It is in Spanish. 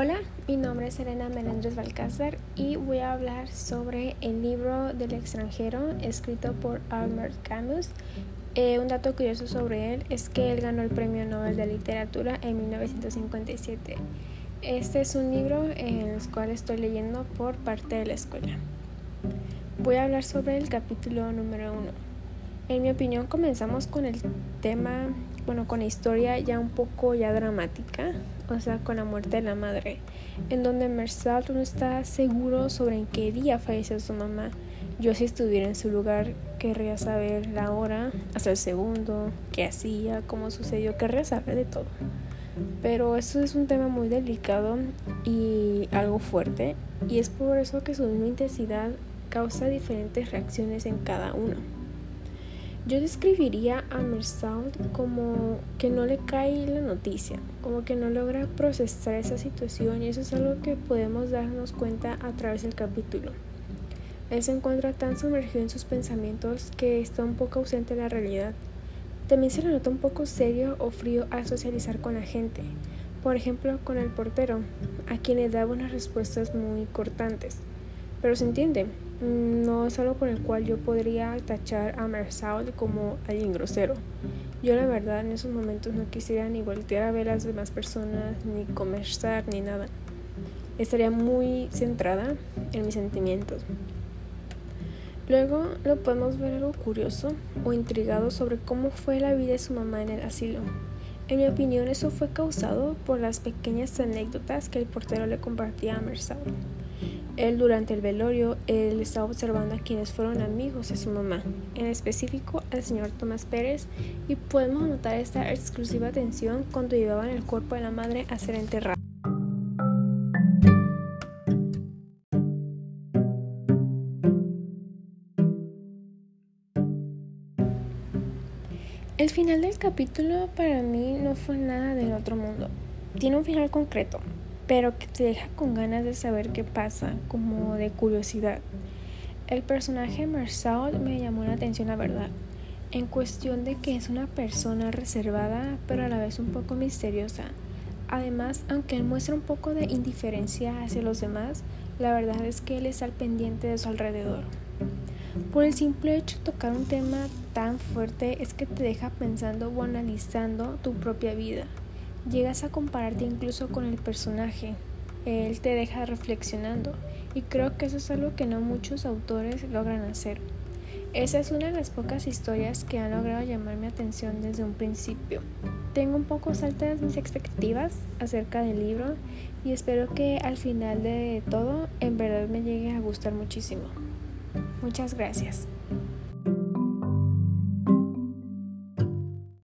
Hola, mi nombre es Elena Melendres Balcázar y voy a hablar sobre el libro del extranjero escrito por Albert Camus. Eh, un dato curioso sobre él es que él ganó el Premio Nobel de Literatura en 1957. Este es un libro en el cual estoy leyendo por parte de la escuela. Voy a hablar sobre el capítulo número uno. En mi opinión comenzamos con el tema, bueno, con la historia ya un poco ya dramática, o sea, con la muerte de la madre, en donde Mersal no está seguro sobre en qué día falleció su mamá. Yo si estuviera en su lugar querría saber la hora, hasta el segundo, qué hacía, cómo sucedió, querría saber de todo. Pero eso es un tema muy delicado y algo fuerte, y es por eso que su misma intensidad causa diferentes reacciones en cada uno. Yo describiría a Mersal como que no le cae la noticia, como que no logra procesar esa situación y eso es algo que podemos darnos cuenta a través del capítulo. Él se encuentra tan sumergido en sus pensamientos que está un poco ausente de la realidad. También se le nota un poco serio o frío al socializar con la gente, por ejemplo con el portero, a quien le daba unas respuestas muy cortantes. Pero se entiende, Mm, no es algo por el cual yo podría tachar a Mersal como alguien grosero. Yo la verdad en esos momentos no quisiera ni voltear a ver a las demás personas, ni conversar, ni nada. Estaría muy centrada en mis sentimientos. Luego lo podemos ver algo curioso o intrigado sobre cómo fue la vida de su mamá en el asilo. En mi opinión eso fue causado por las pequeñas anécdotas que el portero le compartía a Mersal. Él durante el velorio, él estaba observando a quienes fueron amigos de su mamá, en específico al señor Tomás Pérez, y podemos notar esta exclusiva atención cuando llevaban el cuerpo de la madre a ser enterrado. El final del capítulo para mí no fue nada del otro mundo. Tiene un final concreto, pero que te deja con ganas de saber qué pasa, como de curiosidad. El personaje Marsault me llamó la atención, la verdad, en cuestión de que es una persona reservada, pero a la vez un poco misteriosa. Además, aunque él muestra un poco de indiferencia hacia los demás, la verdad es que él está al pendiente de su alrededor. Por el simple hecho de tocar un tema tan fuerte es que te deja pensando o analizando tu propia vida. Llegas a compararte incluso con el personaje. Él te deja reflexionando y creo que eso es algo que no muchos autores logran hacer. Esa es una de las pocas historias que han logrado llamar mi atención desde un principio. Tengo un poco altas mis expectativas acerca del libro y espero que al final de todo en verdad me llegue a gustar muchísimo. Muchas gracias.